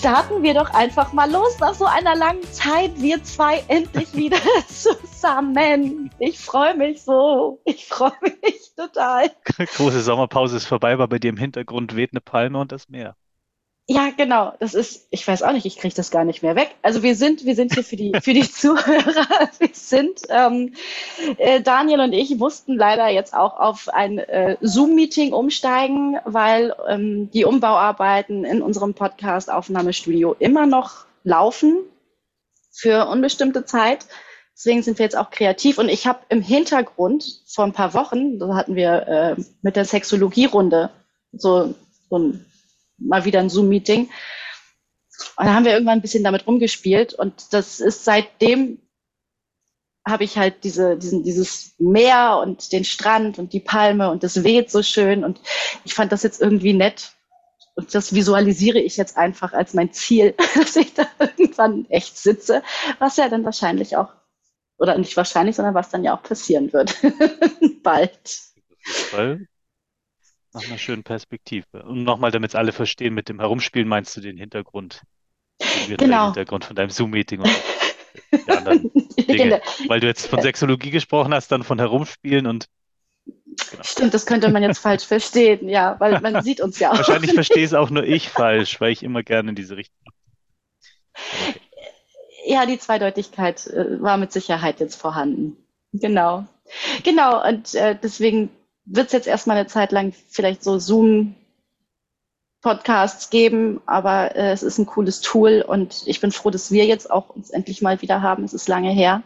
Starten wir doch einfach mal los nach so einer langen Zeit. Wir zwei endlich wieder zusammen. Ich freue mich so. Ich freue mich total. Große Sommerpause ist vorbei, aber bei dir im Hintergrund weht eine Palme und das Meer. Ja, genau. Das ist, ich weiß auch nicht, ich kriege das gar nicht mehr weg. Also wir sind, wir sind hier für die, für die Zuhörer. Wir sind, ähm, äh, Daniel und ich mussten leider jetzt auch auf ein äh, Zoom-Meeting umsteigen, weil ähm, die Umbauarbeiten in unserem Podcast-Aufnahmestudio immer noch laufen für unbestimmte Zeit. Deswegen sind wir jetzt auch kreativ. Und ich habe im Hintergrund vor ein paar Wochen, da hatten wir äh, mit der Sexologie-Runde so, so ein mal wieder ein Zoom-Meeting. Und da haben wir irgendwann ein bisschen damit rumgespielt und das ist seitdem habe ich halt diese, diesen, dieses Meer und den Strand und die Palme und das weht so schön und ich fand das jetzt irgendwie nett und das visualisiere ich jetzt einfach als mein Ziel, dass ich da irgendwann echt sitze, was ja dann wahrscheinlich auch, oder nicht wahrscheinlich, sondern was dann ja auch passieren wird. Bald. Nach einer schönen Perspektive. Und nochmal, damit es alle verstehen, mit dem Herumspielen meinst du den Hintergrund, den Genau. Hintergrund von deinem Zoom-Meeting und anderen Dinge. Genau. Weil du jetzt von Sexologie gesprochen hast, dann von Herumspielen und genau. Stimmt, das könnte man jetzt falsch verstehen, ja, weil man sieht uns ja auch. Wahrscheinlich verstehe es auch nur ich falsch, weil ich immer gerne in diese Richtung. Ja, die Zweideutigkeit äh, war mit Sicherheit jetzt vorhanden. Genau. Genau, und äh, deswegen wird es jetzt erstmal eine Zeit lang vielleicht so Zoom-Podcasts geben, aber äh, es ist ein cooles Tool und ich bin froh, dass wir jetzt auch uns endlich mal wieder haben. Es ist lange her.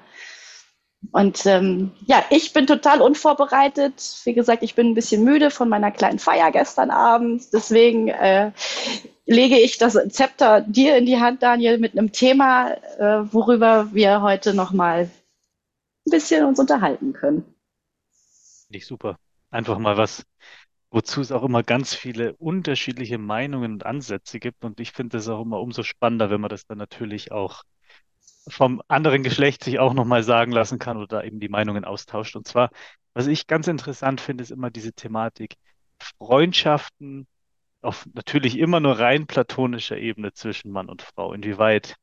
Und ähm, ja, ich bin total unvorbereitet. Wie gesagt, ich bin ein bisschen müde von meiner kleinen Feier gestern Abend. Deswegen äh, lege ich das Zepter dir in die Hand, Daniel, mit einem Thema, äh, worüber wir heute nochmal ein bisschen uns unterhalten können. Nicht super. Einfach mal was, wozu es auch immer ganz viele unterschiedliche Meinungen und Ansätze gibt. Und ich finde es auch immer umso spannender, wenn man das dann natürlich auch vom anderen Geschlecht sich auch nochmal sagen lassen kann oder eben die Meinungen austauscht. Und zwar, was ich ganz interessant finde, ist immer diese Thematik Freundschaften auf natürlich immer nur rein platonischer Ebene zwischen Mann und Frau. Inwieweit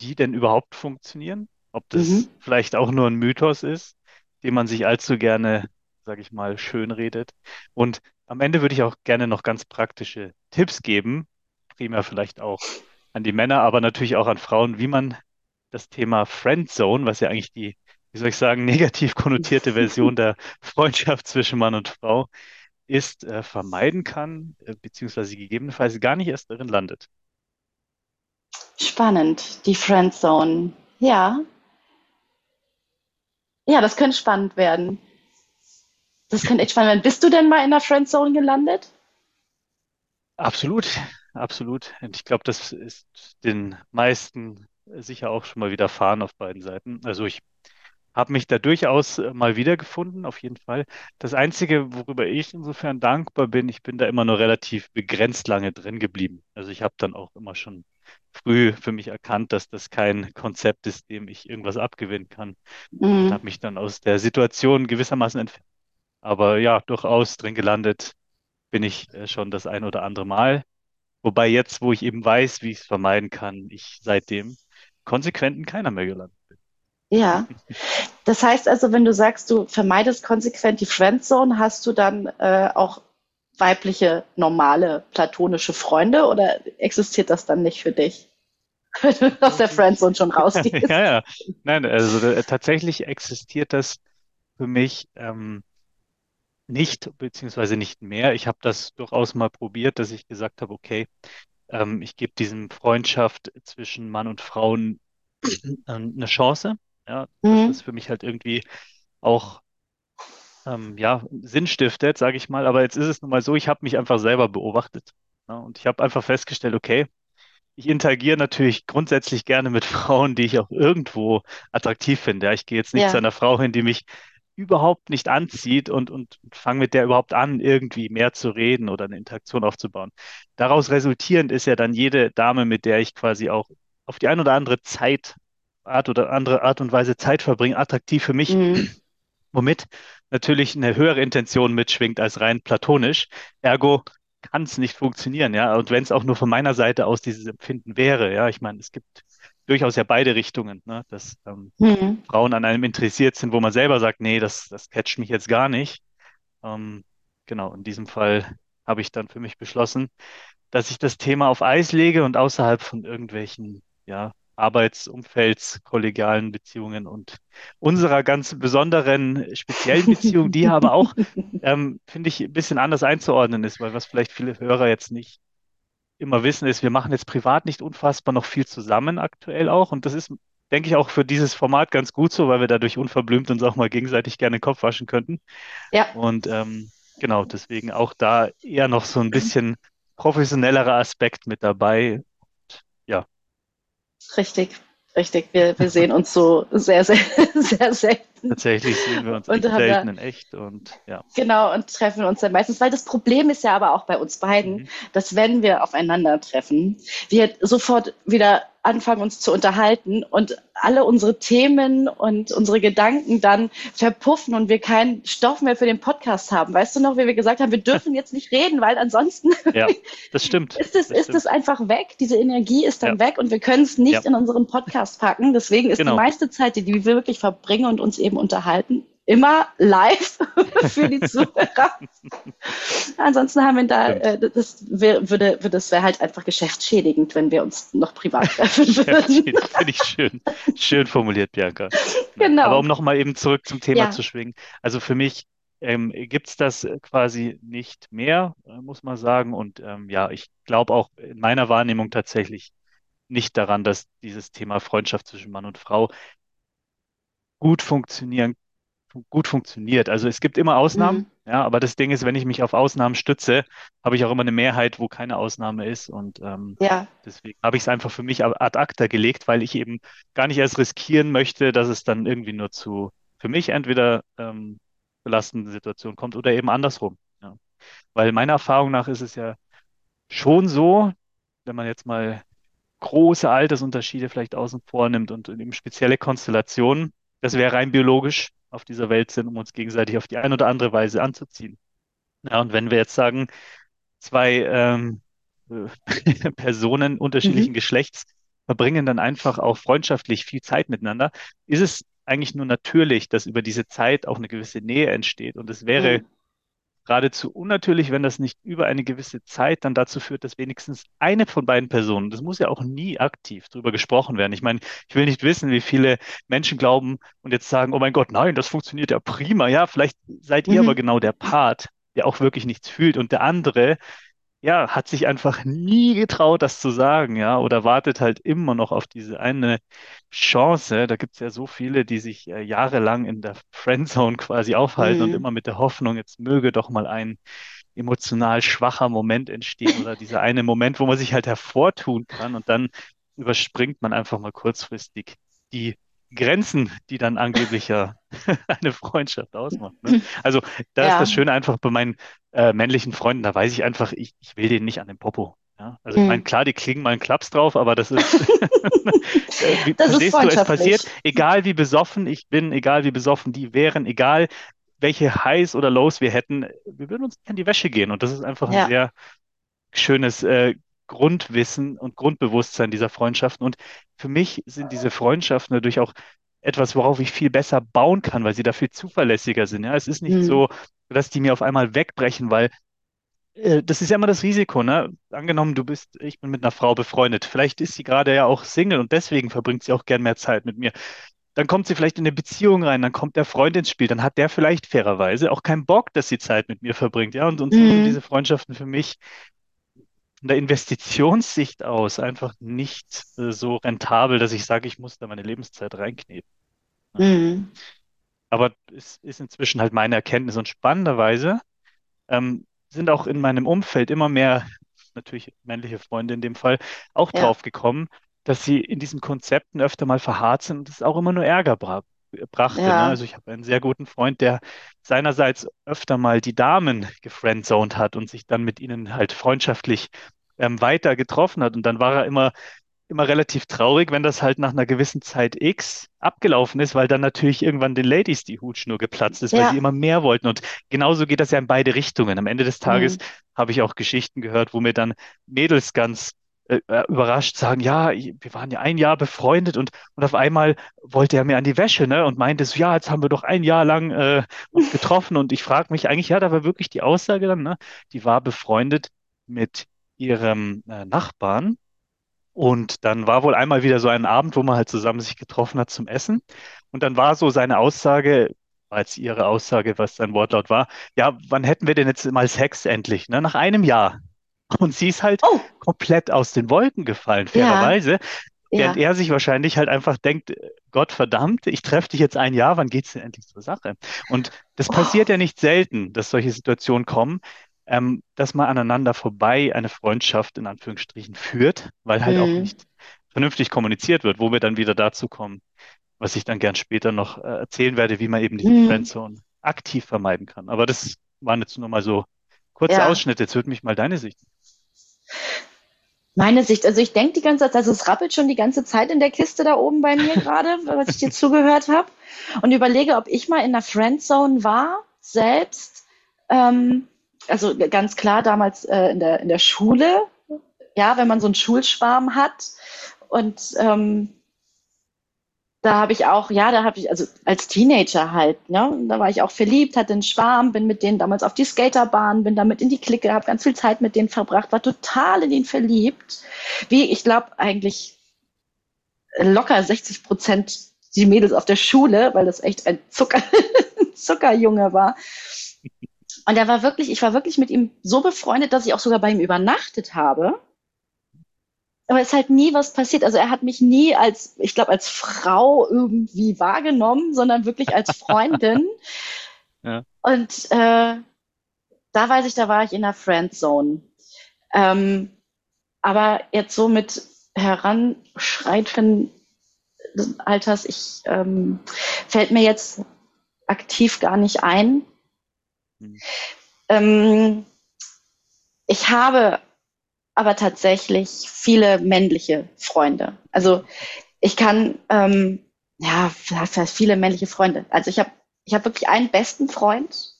die denn überhaupt funktionieren? Ob das Mhm. vielleicht auch nur ein Mythos ist, den man sich allzu gerne, sage ich mal, schönredet. Und am Ende würde ich auch gerne noch ganz praktische Tipps geben, primär vielleicht auch an die Männer, aber natürlich auch an Frauen, wie man das Thema Friendzone, was ja eigentlich die, wie soll ich sagen, negativ konnotierte Version der Freundschaft zwischen Mann und Frau ist, äh, vermeiden kann, äh, beziehungsweise gegebenenfalls gar nicht erst darin landet. Spannend, die Friendzone. Ja. Ja, das könnte spannend werden. Das könnte echt spannend werden. Bist du denn mal in der Friendzone gelandet? Absolut, absolut. Und ich glaube, das ist den meisten sicher auch schon mal widerfahren auf beiden Seiten. Also ich habe mich da durchaus äh, mal wiedergefunden, auf jeden Fall. Das Einzige, worüber ich insofern dankbar bin, ich bin da immer nur relativ begrenzt lange drin geblieben. Also ich habe dann auch immer schon früh für mich erkannt, dass das kein Konzept ist, dem ich irgendwas abgewinnen kann. Und Mhm. habe mich dann aus der Situation gewissermaßen entfernt. Aber ja, durchaus drin gelandet bin ich äh, schon das ein oder andere Mal. Wobei jetzt, wo ich eben weiß, wie ich es vermeiden kann, ich seitdem konsequent in keiner mehr gelandet bin. Ja. Das heißt also, wenn du sagst, du vermeidest konsequent die Friendzone, hast du dann äh, auch weibliche, normale, platonische Freunde oder existiert das dann nicht für dich? Wenn du aus der Friendzone schon rausgehst. Ja, ja. Nein, also äh, tatsächlich existiert das für mich ähm, nicht, beziehungsweise nicht mehr. Ich habe das durchaus mal probiert, dass ich gesagt habe, okay, ähm, ich gebe diesem Freundschaft zwischen Mann und Frauen ähm, eine Chance. Ja, Mhm. das für mich halt irgendwie auch ähm, ja, Sinn stiftet, sage ich mal. Aber jetzt ist es nun mal so, ich habe mich einfach selber beobachtet. Ja, und ich habe einfach festgestellt, okay, ich interagiere natürlich grundsätzlich gerne mit Frauen, die ich auch irgendwo attraktiv finde. Ich gehe jetzt nicht zu Ja. einer Frau hin, die mich überhaupt nicht anzieht und, und fange mit der überhaupt an, irgendwie mehr zu reden oder eine Interaktion aufzubauen. Daraus resultierend ist ja dann jede Dame, mit der ich quasi auch auf die eine oder andere Zeit, Art oder andere Art und Weise Zeit verbringe, attraktiv für mich, Mhm. womit natürlich eine höhere Intention mitschwingt als rein platonisch. Ergo kann es nicht funktionieren, ja. Und wenn es auch nur von meiner Seite aus dieses Empfinden wäre, ja, ich meine, es gibt durchaus ja beide Richtungen, ne, dass ähm, Mhm. Frauen an einem interessiert sind, wo man selber sagt, nee, das, das catcht mich jetzt gar nicht. Ähm, genau, in diesem Fall habe ich dann für mich beschlossen, dass ich das Thema auf Eis lege und außerhalb von irgendwelchen, ja, Arbeitsumfelds, kollegialen Beziehungen und unserer ganz besonderen, speziellen Beziehung, die aber auch, ähm, finde ich, ein bisschen anders einzuordnen ist, weil was vielleicht viele Hörer jetzt nicht immer wissen, ist, wir machen jetzt privat nicht unfassbar noch viel zusammen aktuell auch. Und das ist, denke ich, auch für dieses Format ganz gut so, weil wir dadurch unverblümt uns auch mal gegenseitig gerne den Kopf waschen könnten. Ja, Und ähm, genau, deswegen auch da eher noch so ein bisschen professionellerer Aspekt mit dabei. Ja, richtig, richtig. Wir, wir sehen uns so sehr, sehr, sehr selten tatsächlich sehen wir uns und echt selten in echt und ja. Genau, und treffen uns dann meistens, weil das Problem ist ja aber auch bei uns beiden, Mhm. dass wenn wir aufeinandertreffen, wir sofort wieder anfangen, uns zu unterhalten und alle unsere Themen und unsere Gedanken dann verpuffen und wir keinen Stoff mehr für den Podcast haben. Weißt du noch, wie wir gesagt haben, wir dürfen jetzt nicht reden, weil ansonsten Ja, das stimmt. ist es, Das ist es einfach weg. Diese Energie ist dann Ja, weg und wir können es nicht ja, in unseren Podcast packen. Deswegen ist die genau. meiste Zeit, die wir wirklich verbringen und uns eben unterhalten, immer live für die Zuhörer. Ansonsten haben wir da, äh, das wär, würde, würde, das wäre halt einfach geschäftsschädigend, wenn wir uns noch privat treffen würden. Finde ich schön. Schön formuliert, Bianca. Ja, aber Genau. um nochmal eben zurück zum Thema Ja. zu schwingen. Also für mich ähm, gibt es das äh, quasi nicht mehr, äh, muss man sagen. Und ähm, ja, ich glaube auch in meiner Wahrnehmung tatsächlich nicht daran, dass dieses Thema Freundschaft zwischen Mann und Frau gut funktionieren, gut funktioniert. Also es gibt immer Ausnahmen, Mhm. ja, aber das Ding ist, wenn ich mich auf Ausnahmen stütze, habe ich auch immer eine Mehrheit, wo keine Ausnahme ist. Und ähm, Ja. deswegen habe ich es einfach für mich ad acta gelegt, weil ich eben gar nicht erst riskieren möchte, dass es dann irgendwie nur zu für mich entweder ähm, belastenden Situationen kommt oder eben andersrum. Ja. Weil meiner Erfahrung nach ist es ja schon so, wenn man jetzt mal große Altersunterschiede vielleicht außen vor nimmt und eben spezielle Konstellationen, dass wir rein biologisch auf dieser Welt sind, um uns gegenseitig auf die eine oder andere Weise anzuziehen. Ja, und wenn wir jetzt sagen, zwei ähm, äh, Personen unterschiedlichen Mhm. Geschlechts verbringen dann einfach auch freundschaftlich viel Zeit miteinander, ist es eigentlich nur natürlich, dass über diese Zeit auch eine gewisse Nähe entsteht. Und es wäre Mhm. Geradezu unnatürlich, wenn das nicht über eine gewisse Zeit dann dazu führt, dass wenigstens eine von beiden Personen, das muss ja auch nie aktiv drüber gesprochen werden. Ich meine, ich will nicht wissen, wie viele Menschen glauben und jetzt sagen, oh mein Gott, nein, das funktioniert ja prima. Ja, vielleicht seid ihr aber Mhm. genau der Part, der auch wirklich nichts fühlt und der andere, ja, hat sich einfach nie getraut, das zu sagen, ja, oder wartet halt immer noch auf diese eine Chance. Da gibt es ja so viele, die sich äh, jahrelang in der Friendzone quasi aufhalten und Mhm. immer mit der Hoffnung, jetzt möge doch mal ein emotional schwacher Moment entstehen oder dieser eine Moment, wo man sich halt hervortun kann und dann überspringt man einfach mal kurzfristig die Grenzen, die dann angeblich ja eine Freundschaft ausmacht. Ne? Also da ist das Ja. Schöne einfach bei meinen äh, männlichen Freunden, da weiß ich einfach, ich, ich will denen nicht an den Popo. Ja? Also ich meine, Mhm. klar, die kriegen mal einen Klaps drauf, aber das ist, äh, wie, Das ist verstehst du, es passiert, egal wie besoffen ich bin, egal wie besoffen die wären, egal welche Highs oder Lows wir hätten, wir würden uns nicht an die Wäsche gehen. Und das ist einfach ein Ja. sehr schönes äh, Grundwissen und Grundbewusstsein dieser Freundschaften. Und für mich sind diese Freundschaften natürlich auch etwas, worauf ich viel besser bauen kann, weil sie da viel zuverlässiger sind. Ja, es ist nicht Mhm. so, dass die mir auf einmal wegbrechen, weil äh, das ist ja immer das Risiko, ne? Angenommen, du bist, ich bin mit einer Frau befreundet. Vielleicht ist sie gerade ja auch Single und deswegen verbringt sie auch gern mehr Zeit mit mir. Dann kommt sie vielleicht in eine Beziehung rein, dann kommt der Freund ins Spiel, dann hat der vielleicht fairerweise auch keinen Bock, dass sie Zeit mit mir verbringt. Ja, und, und so sind Mhm. diese Freundschaften für mich von der Investitionssicht aus einfach nicht äh, so rentabel, dass ich sage, ich muss da meine Lebenszeit reinkneten. Ja. Mhm. Aber es ist inzwischen halt meine Erkenntnis und spannenderweise ähm, sind auch in meinem Umfeld immer mehr natürlich männliche Freunde in dem Fall, auch Ja. drauf gekommen, dass sie in diesen Konzepten öfter mal verharrt sind und es auch immer nur Ärger bra brachte. Ne? Ja. Also ich habe einen sehr guten Freund, der seinerseits öfter mal die Damen gefriendzoned hat und sich dann mit ihnen halt freundschaftlich ähm, weiter getroffen hat. Und dann war er immer immer relativ traurig, wenn das halt nach einer gewissen Zeit X abgelaufen ist, weil dann natürlich irgendwann den Ladies die Hutschnur geplatzt ist, weil Ja. sie immer mehr wollten. Und genauso geht das ja in beide Richtungen. Am Ende des Tages Mhm. habe ich auch Geschichten gehört, wo mir dann Mädels ganz äh, äh, überrascht sagen, ja, wir waren ja ein Jahr befreundet und, und auf einmal wollte er mir an die Wäsche, ne? Und meinte so, ja, jetzt haben wir doch ein Jahr lang äh, uns getroffen. Und ich frage mich eigentlich, ja, da war wirklich die Aussage dann, ne? Die war befreundet mit ihrem äh, Nachbarn. Und dann war wohl einmal wieder so ein Abend, wo man halt zusammen sich getroffen hat zum Essen. Und dann war so seine Aussage, jetzt ihre Aussage, was sein Wortlaut war, ja, wann hätten wir denn jetzt mal Sex endlich, ne? Nach einem Jahr. Und sie ist halt Oh, komplett aus den Wolken gefallen, Ja. fairerweise, ja. während er sich wahrscheinlich halt einfach denkt, Gott verdammt, ich treffe dich jetzt ein Jahr, wann geht's denn endlich zur Sache? Und das Oh. passiert ja nicht selten, dass solche Situationen kommen, ähm, dass man aneinander vorbei eine Freundschaft in Anführungsstrichen führt, weil halt auch Mhm. nicht vernünftig kommuniziert wird, wo wir dann wieder dazu kommen, was ich dann gern später noch äh, erzählen werde, wie man eben diese Mhm. Friendzone aktiv vermeiden kann. Aber das waren jetzt nur mal so kurze Ja. Ausschnitte. Jetzt würde mich mal deine Sicht. Meine Sicht, also ich denke die ganze Zeit, also es rappelt schon die ganze Zeit in der Kiste da oben bei mir gerade, was ich dir zugehört habe. Und überlege, ob ich mal in der Friendzone war, selbst. Ähm, also ganz klar damals äh, in der, in der Schule, ja, wenn man so einen Schulschwarm hat. Und ähm, da habe ich auch, ja, da habe ich, also als Teenager halt, ne, da war ich auch verliebt, hatte einen Schwarm, bin mit denen damals auf die Skaterbahn, bin damit in die Clique, habe ganz viel Zeit mit denen verbracht, war total in ihn verliebt. Wie, ich glaube, eigentlich locker 60 Prozent die Mädels auf der Schule, weil das echt ein Zucker, Zuckerjunge war. Und er war wirklich, ich war wirklich mit ihm so befreundet, dass ich auch sogar bei ihm übernachtet habe. Aber es ist halt nie was passiert. Also er hat mich nie als, ich glaube, als Frau irgendwie wahrgenommen, sondern wirklich als Freundin. Ja. Und äh, da weiß ich, da war ich in der Friendzone. Ähm, aber jetzt so mit Heranschreiten des Alters, ich ähm, fällt mir jetzt aktiv gar nicht ein. Hm. Ähm, ich habe aber tatsächlich viele männliche Freunde. Also ich kann, ähm, ja, viele männliche Freunde. Also ich habe ich hab wirklich einen besten Freund,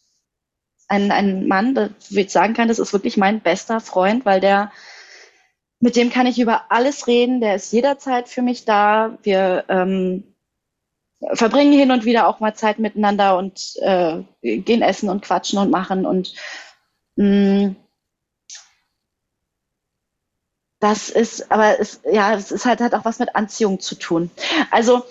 einen, einen Mann, der ich sagen kann, das ist wirklich mein bester Freund, weil der, mit dem kann ich über alles reden, der ist jederzeit für mich da. Wir ähm, verbringen hin und wieder auch mal Zeit miteinander und äh, gehen essen und quatschen und machen und mh, das ist, aber es, ja, es ist halt, hat auch was mit Anziehung zu tun. Also,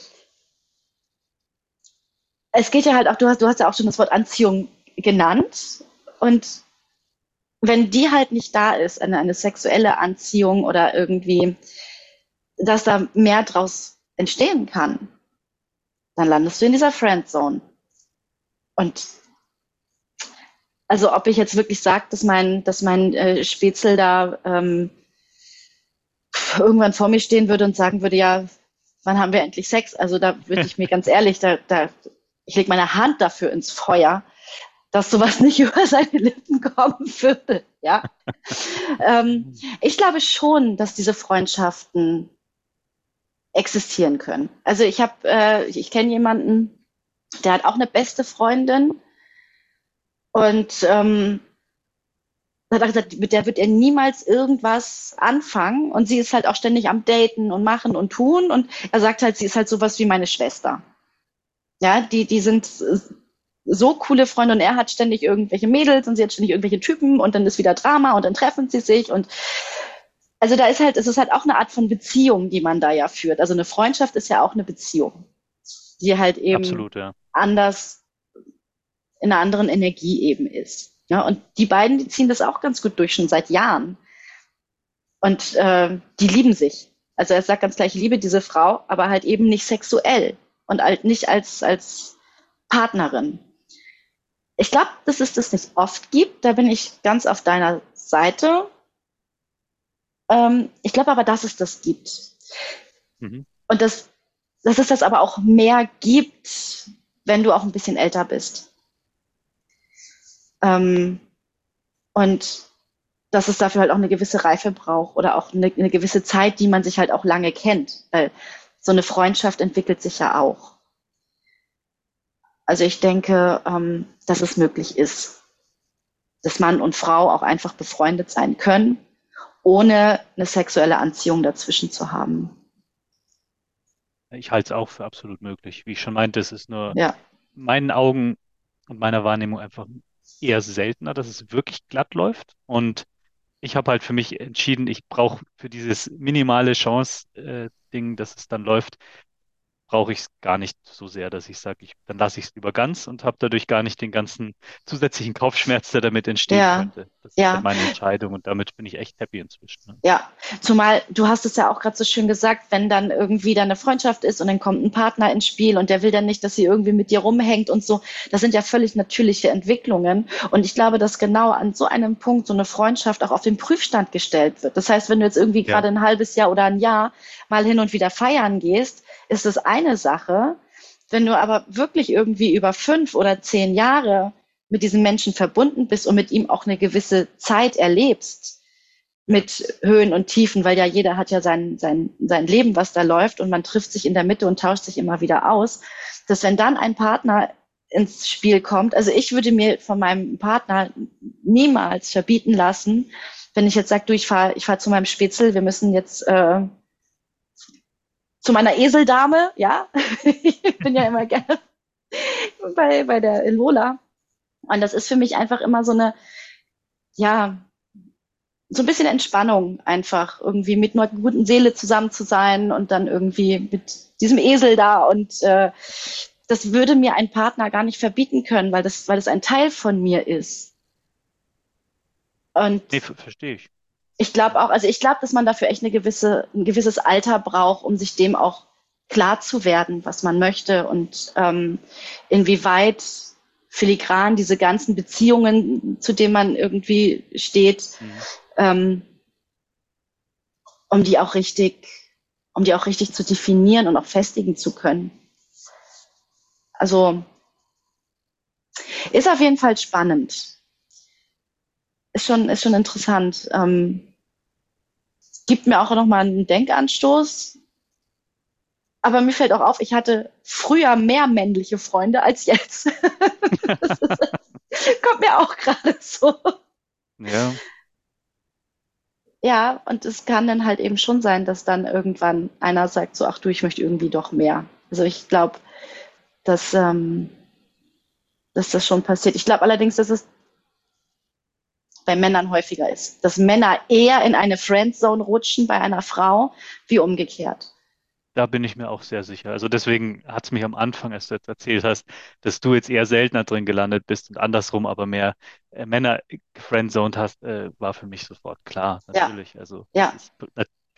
es geht ja halt auch, du hast, du hast ja auch schon das Wort Anziehung genannt. Und wenn die halt nicht da ist, eine, eine sexuelle Anziehung oder irgendwie, dass da mehr draus entstehen kann, dann landest du in dieser Friendzone. Und also ob ich jetzt wirklich sage, dass mein, dass mein äh, Spätzle da ähm, irgendwann vor mir stehen würde und sagen würde, ja, wann haben wir endlich Sex? Also da würde ich mir ganz ehrlich, da, da, ich lege meine Hand dafür ins Feuer, dass sowas nicht über seine Lippen kommen würde. Ja. ähm, ich glaube schon, dass diese Freundschaften existieren können. Also ich habe, äh, ich, kenne jemanden, der hat auch eine beste Freundin und ähm, hat er gesagt, mit der wird er niemals irgendwas anfangen. Und sie ist halt auch ständig am Daten und machen und tun. Und er sagt halt, sie ist halt sowas wie meine Schwester. Ja, die, die sind so coole Freunde und er hat ständig irgendwelche Mädels und sie hat ständig irgendwelche Typen und dann ist wieder Drama und dann treffen sie sich und also da ist halt, es ist halt auch eine Art von Beziehung, die man da ja führt. Also eine Freundschaft ist ja auch eine Beziehung, die halt eben Absolut, ja. anders in einer anderen Energie eben ist. Ja, und die beiden, die ziehen das auch ganz gut durch, schon seit Jahren. Und äh, die lieben sich. Also er sagt ganz gleich, ich liebe diese Frau, aber halt eben nicht sexuell und halt nicht als, als Partnerin. Ich glaube, dass es das nicht oft gibt. Da bin ich ganz auf deiner Seite. Ähm, ich glaube aber, dass es das gibt. Mhm. Und dass, dass es das aber auch mehr gibt, wenn du auch ein bisschen älter bist. Ähm, und dass es dafür halt auch eine gewisse Reife braucht oder auch eine, eine gewisse Zeit, die man sich halt auch lange kennt. Weil so eine Freundschaft entwickelt sich ja auch. Also ich denke, ähm, dass es möglich ist, dass Mann und Frau auch einfach befreundet sein können, ohne eine sexuelle Anziehung dazwischen zu haben. Ich halte es auch für absolut möglich. Wie ich schon meinte, es ist nur ja. meinen Augen und meiner Wahrnehmung einfach eher seltener, dass es wirklich glatt läuft. Und ich habe halt für mich entschieden, ich brauche für dieses minimale Chance-Ding, äh, dass es dann läuft, brauche ich es gar nicht so sehr, dass ich sage, ich, dann lasse ich es lieber ganz und habe dadurch gar nicht den ganzen zusätzlichen Kopfschmerz, der damit entstehen ja. könnte. Das ja. ist meine Entscheidung und damit bin ich echt happy inzwischen. Ne? Ja, zumal du hast es ja auch gerade so schön gesagt, wenn dann irgendwie da eine Freundschaft ist und dann kommt ein Partner ins Spiel und der will dann nicht, dass sie irgendwie mit dir rumhängt und so. Das sind ja völlig natürliche Entwicklungen und ich glaube, dass genau an so einem Punkt so eine Freundschaft auch auf den Prüfstand gestellt wird. Das heißt, wenn du jetzt irgendwie ja. gerade ein halbes Jahr oder ein Jahr mal hin und wieder feiern gehst, ist es eine Sache. Wenn du aber wirklich irgendwie über fünf oder zehn Jahre mit diesem Menschen verbunden bist und mit ihm auch eine gewisse Zeit erlebst, mit Höhen und Tiefen, weil ja jeder hat ja sein, sein, sein Leben, was da läuft und man trifft sich in der Mitte und tauscht sich immer wieder aus, dass wenn dann ein Partner ins Spiel kommt, also ich würde mir von meinem Partner niemals verbieten lassen, wenn ich jetzt sage, du, ich fahre ich fahr zu meinem Spitzel, wir müssen jetzt äh, zu meiner Eseldame, ja. ich bin ja immer gerne bei, bei der Lola. Und das ist für mich einfach immer so eine, ja, so ein bisschen Entspannung einfach, irgendwie mit einer guten Seele zusammen zu sein und dann irgendwie mit diesem Esel da und äh, das würde mir ein Partner gar nicht verbieten können, weil das, weil das ein Teil von mir ist. Und nee, verstehe ich ich glaube auch, also ich glaube, dass man dafür echt eine gewisse, ein gewisses Alter braucht, um sich dem auch klar zu werden, was man möchte und ähm, inwieweit filigran diese ganzen Beziehungen, zu denen man irgendwie steht, mhm. ähm, um die auch richtig, um die auch richtig zu definieren und auch festigen zu können. Also ist auf jeden Fall spannend. Ist schon, ist schon interessant. Ähm, gibt mir auch nochmal einen Denkanstoß. Aber mir fällt auch auf, ich hatte früher mehr männliche Freunde als jetzt. das ist, kommt mir auch gerade so. Ja. Ja, und es kann dann halt eben schon sein, dass dann irgendwann einer sagt so, ach du, ich möchte irgendwie doch mehr. Also ich glaube, dass, ähm, dass das schon passiert. Ich glaube allerdings, dass es bei Männern häufiger ist. Dass Männer eher in eine Friendzone rutschen bei einer Frau wie umgekehrt. Da bin ich mir auch sehr sicher. Also deswegen hat es mich am Anfang, als du jetzt erzählt hast, dass du jetzt eher seltener drin gelandet bist und andersrum aber mehr äh, Männer friendzoned hast, äh, war für mich sofort klar. Natürlich. Ja. Also ja. ist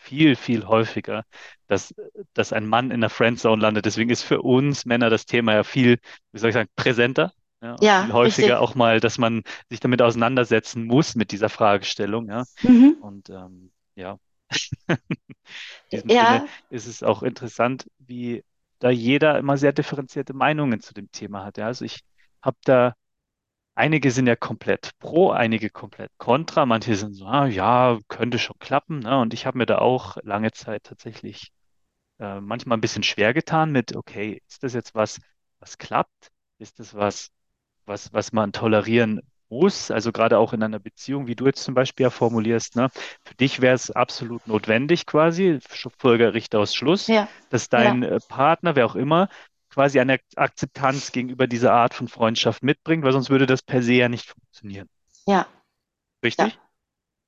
viel, viel häufiger, dass, dass ein Mann in der Friendzone landet. Deswegen ist für uns Männer das Thema ja viel, wie soll ich sagen, präsenter. Ja, ja viel häufiger richtig. auch mal, dass man sich damit auseinandersetzen muss mit dieser Fragestellung. Ja. Mhm. Und ähm, ja. In diesem ja. Sinne ist es auch interessant, wie da jeder immer sehr differenzierte Meinungen zu dem Thema hat. Ja. Also ich habe da Einige sind ja komplett pro, einige komplett kontra. Manche sind so, ah, ja, könnte schon klappen. Ne? Und ich habe mir da auch lange Zeit tatsächlich äh, manchmal ein bisschen schwer getan mit, okay, ist das jetzt was, was klappt? Ist das was, was, was man tolerieren muss, also gerade auch in einer Beziehung, wie du jetzt zum Beispiel ja formulierst, ne? Für dich wäre es absolut notwendig quasi, Folgerichter aus Schluss, ja. dass dein ja. Äh, Partner, wer auch immer, quasi eine Akzeptanz gegenüber dieser Art von Freundschaft mitbringt, weil sonst würde das per se ja nicht funktionieren. Ja. Richtig? Ja.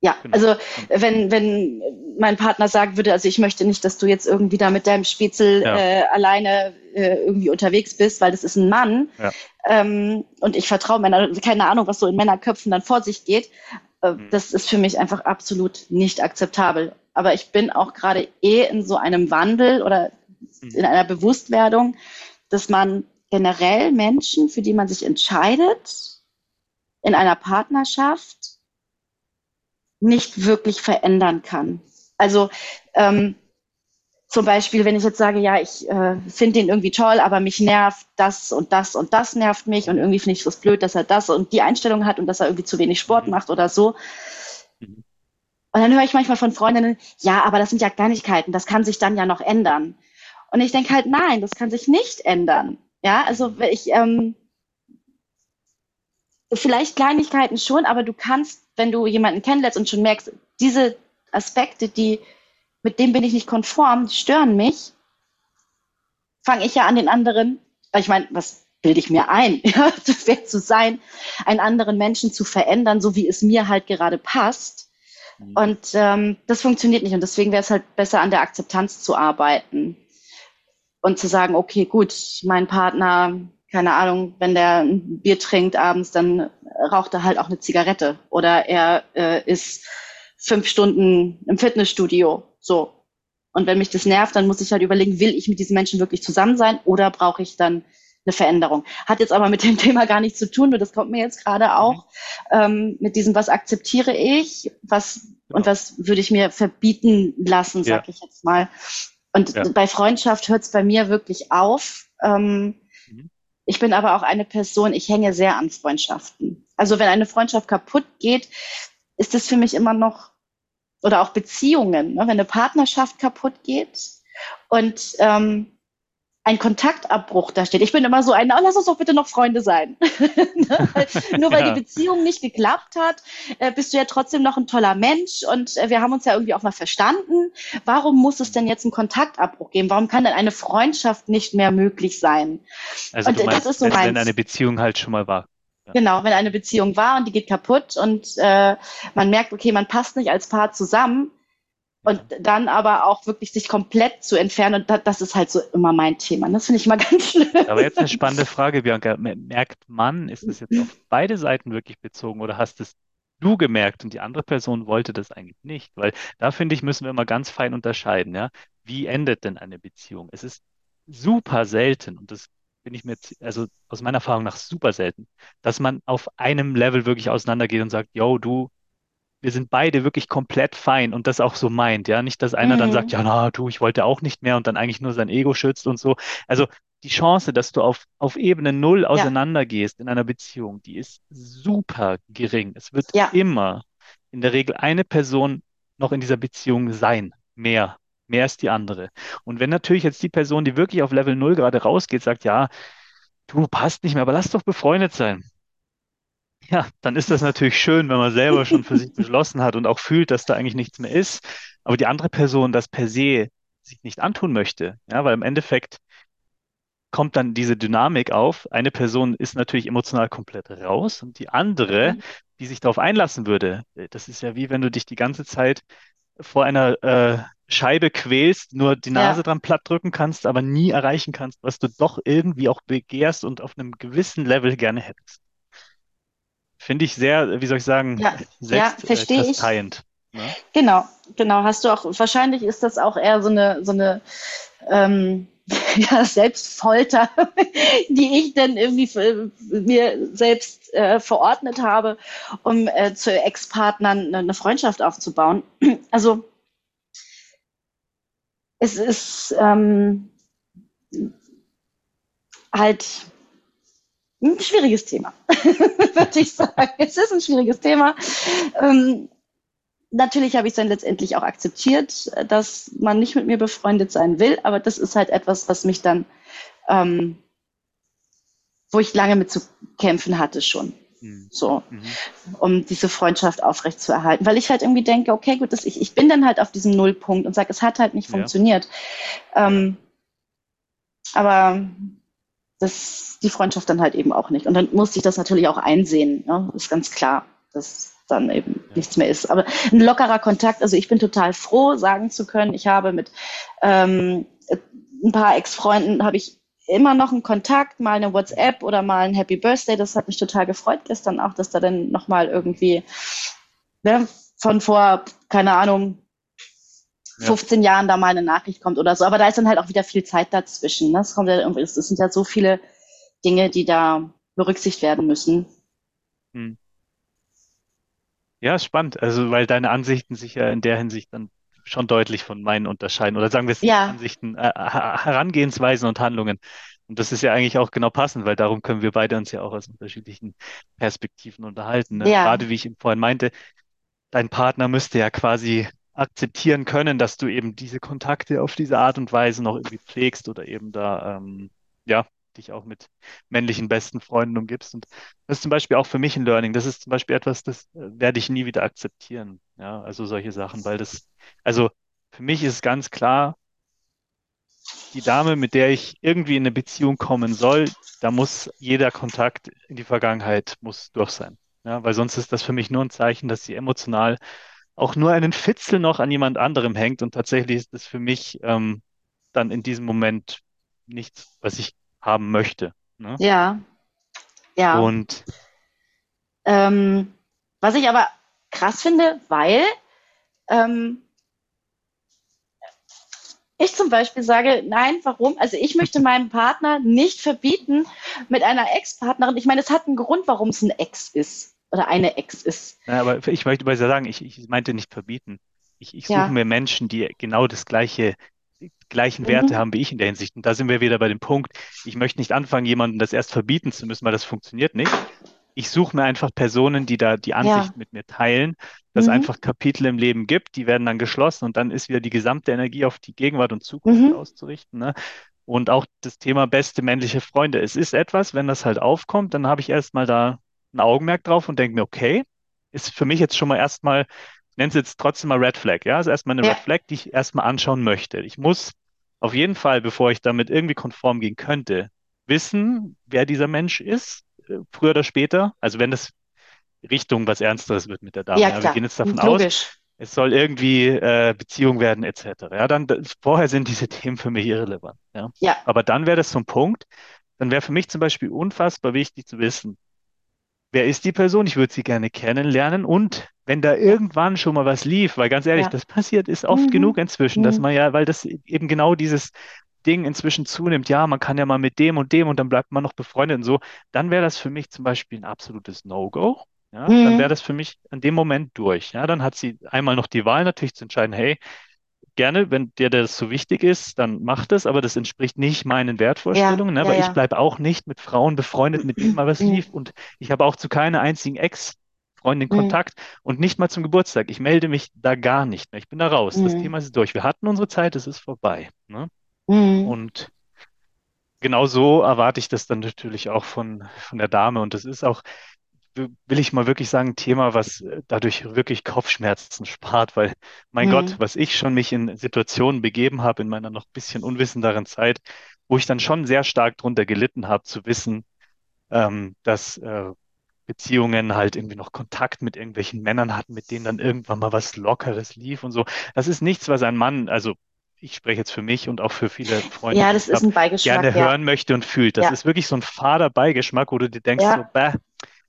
Ja, genau. also wenn, wenn mein Partner sagen würde, also ich möchte nicht, dass du jetzt irgendwie da mit deinem Spitzel ja. äh, alleine äh, irgendwie unterwegs bist, weil das ist ein Mann ja. ähm, und ich vertraue Männern, keine Ahnung, was so in Männerköpfen dann vor sich geht, äh, mhm. das ist für mich einfach absolut nicht akzeptabel. Aber ich bin auch gerade eh in so einem Wandel oder mhm. in einer Bewusstwerdung, dass man generell Menschen, für die man sich entscheidet, in einer Partnerschaft nicht wirklich verändern kann. Also ähm, zum Beispiel, wenn ich jetzt sage, ja, ich äh, finde den irgendwie toll, aber mich nervt das und das und das nervt mich und irgendwie finde ich es blöd, dass er das und die Einstellung hat und dass er irgendwie zu wenig Sport mhm. macht oder so. Mhm. Und dann höre ich manchmal von Freundinnen, ja, aber das sind ja Kleinigkeiten, das kann sich dann ja noch ändern. Und ich denke halt, nein, das kann sich nicht ändern. Ja, also ich, ähm, vielleicht Kleinigkeiten schon, aber du kannst, wenn du jemanden kennenlernst und schon merkst, diese Aspekte, die, mit denen bin ich nicht konform, die stören mich, fange ich ja an den anderen, ich meine, was bilde ich mir ein, ja, das wäre zu sein, einen anderen Menschen zu verändern, so wie es mir halt gerade passt. Mhm. Und ähm, das funktioniert nicht. Und deswegen wäre es halt besser, an der Akzeptanz zu arbeiten und zu sagen, okay, gut, mein Partner keine Ahnung, wenn der ein Bier trinkt abends, dann raucht er halt auch eine Zigarette oder er äh, ist fünf Stunden im Fitnessstudio. So. Und wenn mich das nervt, dann muss ich halt überlegen, will ich mit diesen Menschen wirklich zusammen sein oder brauche ich dann eine Veränderung? Hat jetzt aber mit dem Thema gar nichts zu tun, nur das kommt mir jetzt gerade auch ähm, mit diesem, was akzeptiere ich, was genau. und was würde ich mir verbieten lassen, sag ja. ich jetzt mal. Und ja. bei Freundschaft hört es bei mir wirklich auf. Ähm, ich bin aber auch eine Person, ich hänge sehr an Freundschaften. Also wenn eine Freundschaft kaputt geht, ist es für mich immer noch, oder auch Beziehungen, ne? wenn eine Partnerschaft kaputt geht und ähm, ein Kontaktabbruch da steht. Ich bin immer so ein, oh, lass uns doch bitte noch Freunde sein. Ne? Nur weil ja. die Beziehung nicht geklappt hat, äh, bist du ja trotzdem noch ein toller Mensch und äh, wir haben uns ja irgendwie auch mal verstanden. Warum muss es denn jetzt einen Kontaktabbruch geben? Warum kann denn eine Freundschaft nicht mehr möglich sein? Also und, meinst, das ist so wenn, meins. wenn eine Beziehung halt schon mal war. Ja. Genau, wenn eine Beziehung war und die geht kaputt und äh, man merkt, okay, man passt nicht als Paar zusammen, und dann aber auch wirklich sich komplett zu entfernen. Und das, das ist halt so immer mein Thema. Das finde ich immer ganz schlimm. Aber jetzt eine spannende Frage, Bianca. Merkt man, ist das jetzt auf beide Seiten wirklich bezogen oder hast es du gemerkt und die andere Person wollte das eigentlich nicht? Weil da finde ich, müssen wir immer ganz fein unterscheiden. Ja? Wie endet denn eine Beziehung? Es ist super selten und das bin ich mir, also aus meiner Erfahrung nach super selten, dass man auf einem Level wirklich auseinandergeht und sagt, yo, du, wir sind beide wirklich komplett fein und das auch so meint, ja. Nicht, dass einer mhm. dann sagt, ja, na, du, ich wollte auch nicht mehr und dann eigentlich nur sein Ego schützt und so. Also die Chance, dass du auf, auf Ebene Null auseinandergehst ja. in einer Beziehung, die ist super gering. Es wird ja. immer in der Regel eine Person noch in dieser Beziehung sein. Mehr. Mehr ist die andere. Und wenn natürlich jetzt die Person, die wirklich auf Level Null gerade rausgeht, sagt, ja, du passt nicht mehr, aber lass doch befreundet sein ja, dann ist das natürlich schön, wenn man selber schon für sich beschlossen hat und auch fühlt, dass da eigentlich nichts mehr ist. Aber die andere Person das per se sich nicht antun möchte, ja, weil im Endeffekt kommt dann diese Dynamik auf. Eine Person ist natürlich emotional komplett raus und die andere, mhm. die sich darauf einlassen würde, das ist ja wie wenn du dich die ganze Zeit vor einer äh, Scheibe quälst, nur die Nase ja. dran platt drücken kannst, aber nie erreichen kannst, was du doch irgendwie auch begehrst und auf einem gewissen Level gerne hättest. Finde ich sehr, wie soll ich sagen, ja, selbst ja, verstehe äh, ich. Ne? Genau, genau. Hast du auch, wahrscheinlich ist das auch eher so eine, so eine ähm, ja, Selbstfolter, die ich dann irgendwie mir selbst äh, verordnet habe, um äh, zu Ex-Partnern eine Freundschaft aufzubauen. Also es ist ähm, halt ein schwieriges Thema, würde ich sagen. Es ist ein schwieriges Thema. Ähm, natürlich habe ich dann letztendlich auch akzeptiert, dass man nicht mit mir befreundet sein will, aber das ist halt etwas, was mich dann, ähm, wo ich lange mit zu kämpfen hatte schon. Mhm. So, mhm. um diese Freundschaft aufrechtzuerhalten. Weil ich halt irgendwie denke, okay, gut, das, ich, ich bin dann halt auf diesem Nullpunkt und sage, es hat halt nicht ja. funktioniert. Ähm, aber das, die Freundschaft dann halt eben auch nicht. Und dann musste ich das natürlich auch einsehen, ne? ist ganz klar, dass dann eben ja. nichts mehr ist. Aber ein lockerer Kontakt, also ich bin total froh, sagen zu können, ich habe mit ähm, ein paar Ex-Freunden, habe ich immer noch einen Kontakt, mal eine WhatsApp oder mal ein Happy Birthday. Das hat mich total gefreut gestern auch, dass da dann nochmal irgendwie ne, von vor, keine Ahnung, 15 ja. Jahren da mal eine Nachricht kommt oder so. Aber da ist dann halt auch wieder viel Zeit dazwischen. Ne? Es, kommt ja irgendwie, es sind ja so viele Dinge, die da berücksichtigt werden müssen. Hm. Ja, spannend. Also, weil deine Ansichten sich ja in der Hinsicht dann schon deutlich von meinen unterscheiden. Oder sagen wir es Ja, Ansichten, äh, Herangehensweisen und Handlungen. Und das ist ja eigentlich auch genau passend, weil darum können wir beide uns ja auch aus unterschiedlichen Perspektiven unterhalten. Ne? ja, Gerade wie ich eben vorhin meinte, dein Partner müsste ja quasi akzeptieren können, dass du eben diese Kontakte auf diese Art und Weise noch irgendwie pflegst oder eben da, ähm, ja, dich auch mit männlichen besten Freunden umgibst. Und das ist zum Beispiel auch für mich ein Learning. Das ist zum Beispiel etwas, das äh, werde ich nie wieder akzeptieren. Ja, also solche Sachen, weil das, also für mich ist ganz klar, die Dame, mit der ich irgendwie in eine Beziehung kommen soll, da muss jeder Kontakt in die Vergangenheit muss durch sein. Ja, weil sonst ist das für mich nur ein Zeichen, dass sie emotional auch nur einen Fitzel noch an jemand anderem hängt. Und tatsächlich ist das für mich ähm, dann in diesem Moment nichts, was ich haben möchte. Ne? ja, ja. Und Ähm, was ich aber krass finde, weil ähm, ich zum Beispiel sage, nein, warum? Also ich möchte meinem Partner nicht verbieten mit einer Ex-Partnerin. Ich meine, es hat einen Grund, warum es ein Ex ist oder eine Ex ist. Ja, aber ich möchte mal sagen, ich, ich meinte nicht verbieten. Ich, ich suche Ja. mir Menschen, die genau das gleiche, die gleichen Werte Mhm. haben wie ich in der Hinsicht. Und da sind wir wieder bei dem Punkt, ich möchte nicht anfangen, jemandem das erst verbieten zu müssen, weil das funktioniert nicht. Ich suche mir einfach Personen, die da die Ja. Ansicht mit mir teilen, dass es Mhm. einfach Kapitel im Leben gibt, die werden dann geschlossen und dann ist wieder die gesamte Energie auf die Gegenwart und Zukunft Mhm. auszurichten, ne? Und auch das Thema beste männliche Freunde. Es ist etwas, wenn das halt aufkommt, dann habe ich erstmal da ein Augenmerk drauf und denke mir, okay, ist für mich jetzt schon mal erstmal, ich nenne es jetzt trotzdem mal Red Flag, ja, also erstmal eine Ja. Red Flag, die ich erstmal anschauen möchte. Ich muss auf jeden Fall, bevor ich damit irgendwie konform gehen könnte, wissen, wer dieser Mensch ist, äh, früher oder später. Also wenn das Richtung was Ernsteres wird mit der Dame. Ja, Ja, wir gehen jetzt davon aus, Logisch. es soll irgendwie äh, Beziehung werden, etc. Ja, dann vorher sind diese Themen für mich irrelevant. Ja. Ja. Aber dann wäre das so ein Punkt, dann wäre für mich zum Beispiel unfassbar wichtig zu wissen, wer ist die Person? Ich würde sie gerne kennenlernen. Und wenn da irgendwann schon mal was lief, weil ganz ehrlich, Ja. das passiert ist oft Mhm. genug inzwischen, dass Mhm. man ja, weil das eben genau dieses Ding inzwischen zunimmt, ja, man kann ja mal mit dem und dem und dann bleibt man noch befreundet und so, dann wäre das für mich zum Beispiel ein absolutes No-Go. Ja, dann wäre Mhm. das für mich an dem Moment durch. Ja, dann hat sie einmal noch die Wahl natürlich zu entscheiden, hey, gerne, wenn dir das so wichtig ist, dann mach das, aber das entspricht nicht meinen Ja, Wertvorstellungen, ne? ja, Aber ich ja. bleibe auch nicht mit Frauen befreundet, mit denen mal was lief und ich habe auch zu keiner einzigen Ex-Freundin Mhm. Kontakt und nicht mal zum Geburtstag. Ich melde mich da gar nicht mehr. Ich bin da raus. Das. Thema ist durch. Wir hatten unsere Zeit, es ist vorbei. Ne? Mhm. Und genau so erwarte ich das dann natürlich auch von, von der Dame. Und das ist auch, will ich mal wirklich sagen, ein Thema, was äh, dadurch wirklich Kopfschmerzen spart, weil, mein Gott, Mhm. was ich schon mich in Situationen begeben habe in meiner noch ein bisschen unwissenderen Zeit, wo ich dann schon sehr stark drunter gelitten habe, zu wissen, ähm, dass äh, Beziehungen halt irgendwie noch Kontakt mit irgendwelchen Männern hatten, mit denen dann irgendwann mal was Lockeres lief und so. Das ist nichts, was ein Mann, also ich spreche jetzt für mich und auch für viele Freunde, Ja, das ist ein Beigeschmack, gerne ja. hören möchte und fühlt. Das Ja. ist wirklich so ein fader Beigeschmack, wo du dir denkst, so, Ja. bäh,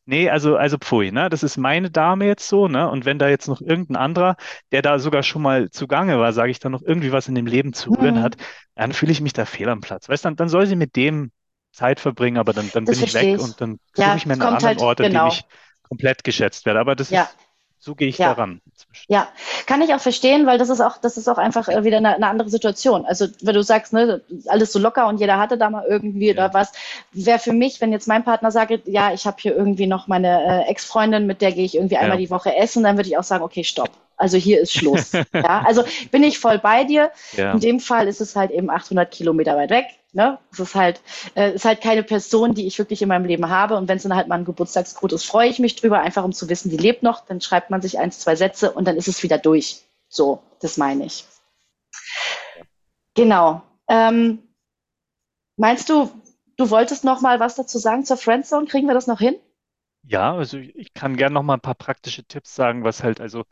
nee, also, also pfui, ne? Das ist meine Dame jetzt so, ne? Und wenn da jetzt noch irgendein anderer, der da sogar schon mal zugange war, sage ich dann noch irgendwie was in dem Leben zu rühren hat, Mhm. dann fühle ich mich da fehl am Platz. Weißt du, dann, dann soll sie mit dem Zeit verbringen, aber dann, dann Das bin ich weg ich. und dann Ja, suche ich mir einen anderen halt, Ort, an dem genau. ich komplett geschätzt werde. Aber das Ja. ist, so gehe ich Ja. daran inzwischen. Ja, kann ich auch verstehen, weil das ist auch, das ist auch einfach äh, wieder eine, eine andere Situation. Also, wenn du sagst, ne, alles so locker und jeder hatte da mal irgendwie Ja. oder was, wäre für mich, wenn jetzt mein Partner sagt, ja, ich habe hier irgendwie noch meine äh, Ex-Freundin, mit der gehe ich irgendwie einmal Ja. die Woche essen, dann würde ich auch sagen, okay, stopp. Also hier ist Schluss. ja, also bin ich voll bei dir. Ja. In dem Fall ist es halt eben 800 Kilometer weit weg. Ne? Es ist halt, äh, ist halt keine Person, die ich wirklich in meinem Leben habe. Und wenn es dann halt mal ein Geburtstagsgut ist, freue ich mich drüber, einfach um zu wissen, die lebt noch. Dann schreibt man sich eins, zwei Sätze und dann ist es wieder durch. So, das meine ich. Genau. Ähm, meinst du, du wolltest noch mal was dazu sagen zur Friendzone? Kriegen wir das noch hin? Ja, also ich ich kann gerne noch mal ein paar praktische Tipps sagen, was halt also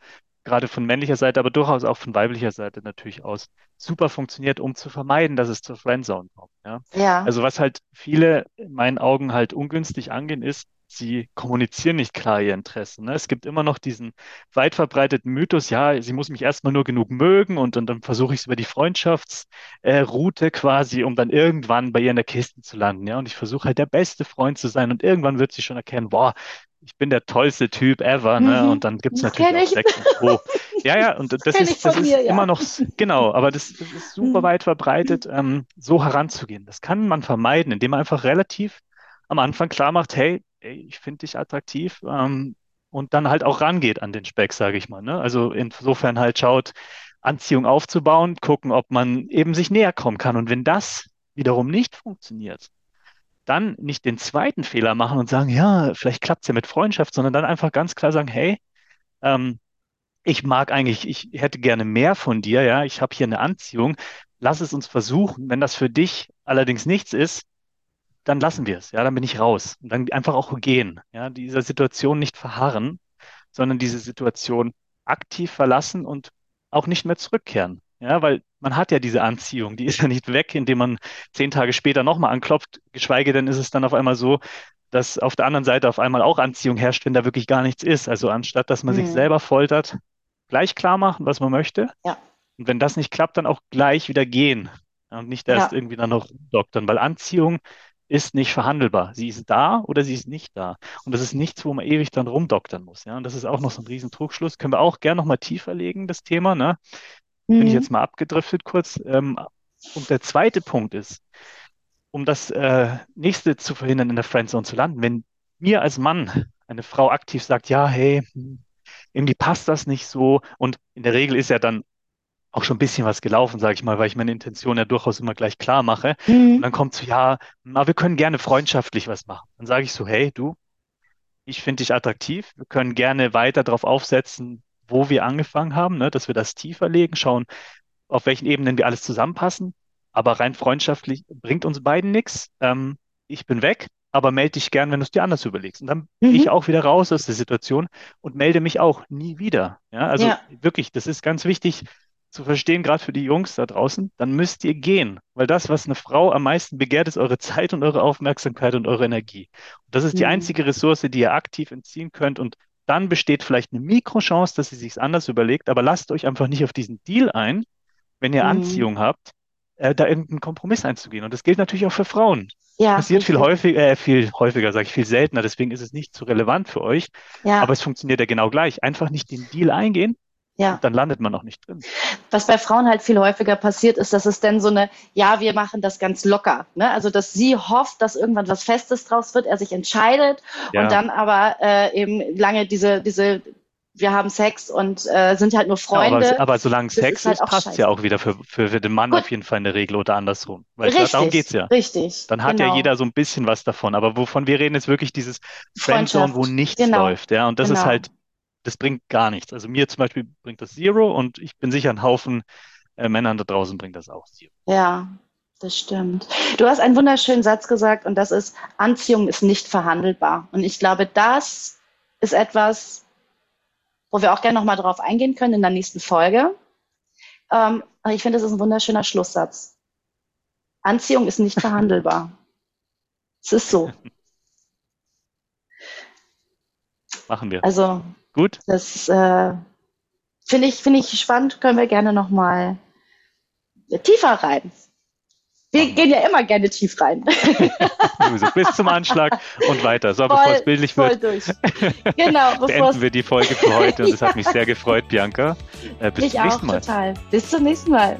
gerade von männlicher Seite, aber durchaus auch von weiblicher Seite natürlich aus super funktioniert, um zu vermeiden, dass es zur Friendzone kommt. Ja. Ja. Also was halt viele in meinen Augen halt ungünstig angehen, ist, sie kommunizieren nicht klar ihr Interesse. Ne? Es gibt immer noch diesen weit verbreiteten Mythos, ja, sie muss mich erstmal nur genug mögen und, und dann versuche ich es über die Freundschaftsroute äh, quasi, um dann irgendwann bei ihr in der Kiste zu landen. Ja, und ich versuche halt der beste Freund zu sein und irgendwann wird sie schon erkennen, boah, ich bin der tollste Typ ever, ne? Mhm. Und dann gibt's Das natürlich auch. Sex und Co. Ja, ja, und das ich ist, das von ist mir, ja. immer noch, genau, aber das, das ist super Mhm. weit verbreitet, ähm, so heranzugehen. Das kann man vermeiden, indem man einfach relativ am Anfang klar macht, hey, ey, ich finde dich attraktiv, ähm, und dann halt auch rangeht an den Speck, sage ich mal, ne? Also insofern halt schaut, Anziehung aufzubauen, gucken, ob man eben sich näher kommen kann. Und wenn das wiederum nicht funktioniert, dann nicht den zweiten Fehler machen und sagen, ja, vielleicht klappt es ja mit Freundschaft, sondern dann einfach ganz klar sagen, hey, ähm, ich mag eigentlich, ich hätte gerne mehr von dir, ja, ich habe hier eine Anziehung, lass es uns versuchen. Wenn das für dich allerdings nichts ist, dann lassen wir es, ja, dann bin ich raus. Und dann einfach auch gehen, ja, dieser Situation nicht verharren, sondern diese Situation aktiv verlassen und auch nicht mehr zurückkehren. Ja, weil man hat ja diese Anziehung, die ist ja nicht weg, indem man zehn Tage später nochmal anklopft, geschweige denn ist es dann auf einmal so, dass auf der anderen Seite auf einmal auch Anziehung herrscht, wenn da wirklich gar nichts ist. Also anstatt dass man sich Mhm. selber foltert, gleich klar machen, was man möchte. Ja. Und wenn das nicht klappt, dann auch gleich wieder gehen. Und nicht erst Ja. irgendwie dann noch doktern, weil Anziehung ist nicht verhandelbar. Sie ist da oder sie ist nicht da. Und das ist nichts, wo man ewig dann rumdoktern muss. Ja, und das ist auch noch so ein riesen Trugschluss. Können wir auch gerne noch mal tiefer legen, das Thema. Ne? Bin ich Mhm. jetzt mal abgedriftet kurz. Ähm, und der zweite Punkt ist, um das äh, nächste zu verhindern, in der Friendzone zu landen, wenn mir als Mann eine Frau aktiv sagt, ja, hey, irgendwie passt das nicht so. Und in der Regel ist ja dann auch schon ein bisschen was gelaufen, sage ich mal, weil ich meine Intention ja durchaus immer gleich klar mache. Und Mhm. dann kommt so, ja, na, wir können gerne freundschaftlich was machen. Dann sage ich so, hey, du, ich finde dich attraktiv. Wir können gerne weiter darauf aufsetzen, wo wir angefangen haben, ne, dass wir das tiefer legen, schauen, auf welchen Ebenen wir alles zusammenpassen. Aber rein freundschaftlich bringt uns beiden nichts. Ähm, ich bin weg, aber melde dich gern, wenn du es dir anders überlegst. Und dann gehe ich Mhm. auch wieder raus aus der Situation und melde mich auch nie wieder. Ja, also Ja. wirklich, das ist ganz wichtig zu verstehen, gerade für die Jungs da draußen. Dann müsst ihr gehen, weil das, was eine Frau am meisten begehrt, ist eure Zeit und eure Aufmerksamkeit und eure Energie. Und das ist die Mhm. einzige Ressource, die ihr aktiv entziehen könnt. Und dann besteht vielleicht eine Mikrochance, dass sie sich anders überlegt, aber lasst euch einfach nicht auf diesen Deal ein, wenn ihr Mhm. Anziehung habt, äh, da irgendeinen Kompromiss einzugehen. Und das gilt natürlich auch für Frauen. Ja, Passiert viel richtig. häufiger, äh, viel häufiger, sage ich, viel seltener. Deswegen ist es nicht so relevant für euch. Ja, Aber es funktioniert ja genau gleich. Einfach nicht den Deal eingehen, ja. dann landet man auch nicht drin. Was bei Frauen halt viel häufiger passiert, ist, dass es dann so eine, ja, wir machen das ganz locker. Ne? Also, dass sie hofft, dass irgendwann was Festes draus wird, er sich entscheidet Ja. und dann aber äh, eben lange diese, diese, wir haben Sex und äh, sind halt nur Ja, Freunde. aber, aber solange Sex ist halt ist, passt scheiße. ja auch wieder für, für, für den Mann Gut. auf jeden Fall in der Regel oder andersrum. Weil richtig, darum geht's ja. richtig. Dann hat genau. ja jeder so ein bisschen was davon. Aber wovon wir reden, ist wirklich dieses Friendzone, wo nichts Genau. läuft. Ja, und das ist Genau. halt, das bringt gar nichts. Also mir zum Beispiel bringt das Zero und ich bin sicher, ein Haufen äh, Männern da draußen bringt das auch Zero. Ja, das stimmt. Du hast einen wunderschönen Satz gesagt und das ist, Anziehung ist nicht verhandelbar. Und ich glaube, das ist etwas, wo wir auch gerne nochmal drauf eingehen können in der nächsten Folge. Ähm, ich finde, das ist ein wunderschöner Schlusssatz. Anziehung ist nicht verhandelbar. Es ist so. Machen wir. Also, Gut? das äh, finde ich, finde ich spannend, können wir gerne nochmal tiefer rein. Wir gehen ja immer gerne tief rein. Bis zum Anschlag und weiter. So, bevor es bildlich voll wird, durch. Genau, beenden wir die Folge für heute und es hat mich sehr gefreut, Bianca. Äh, bis mich zum auch nächsten Mal. total. Bis zum nächsten Mal.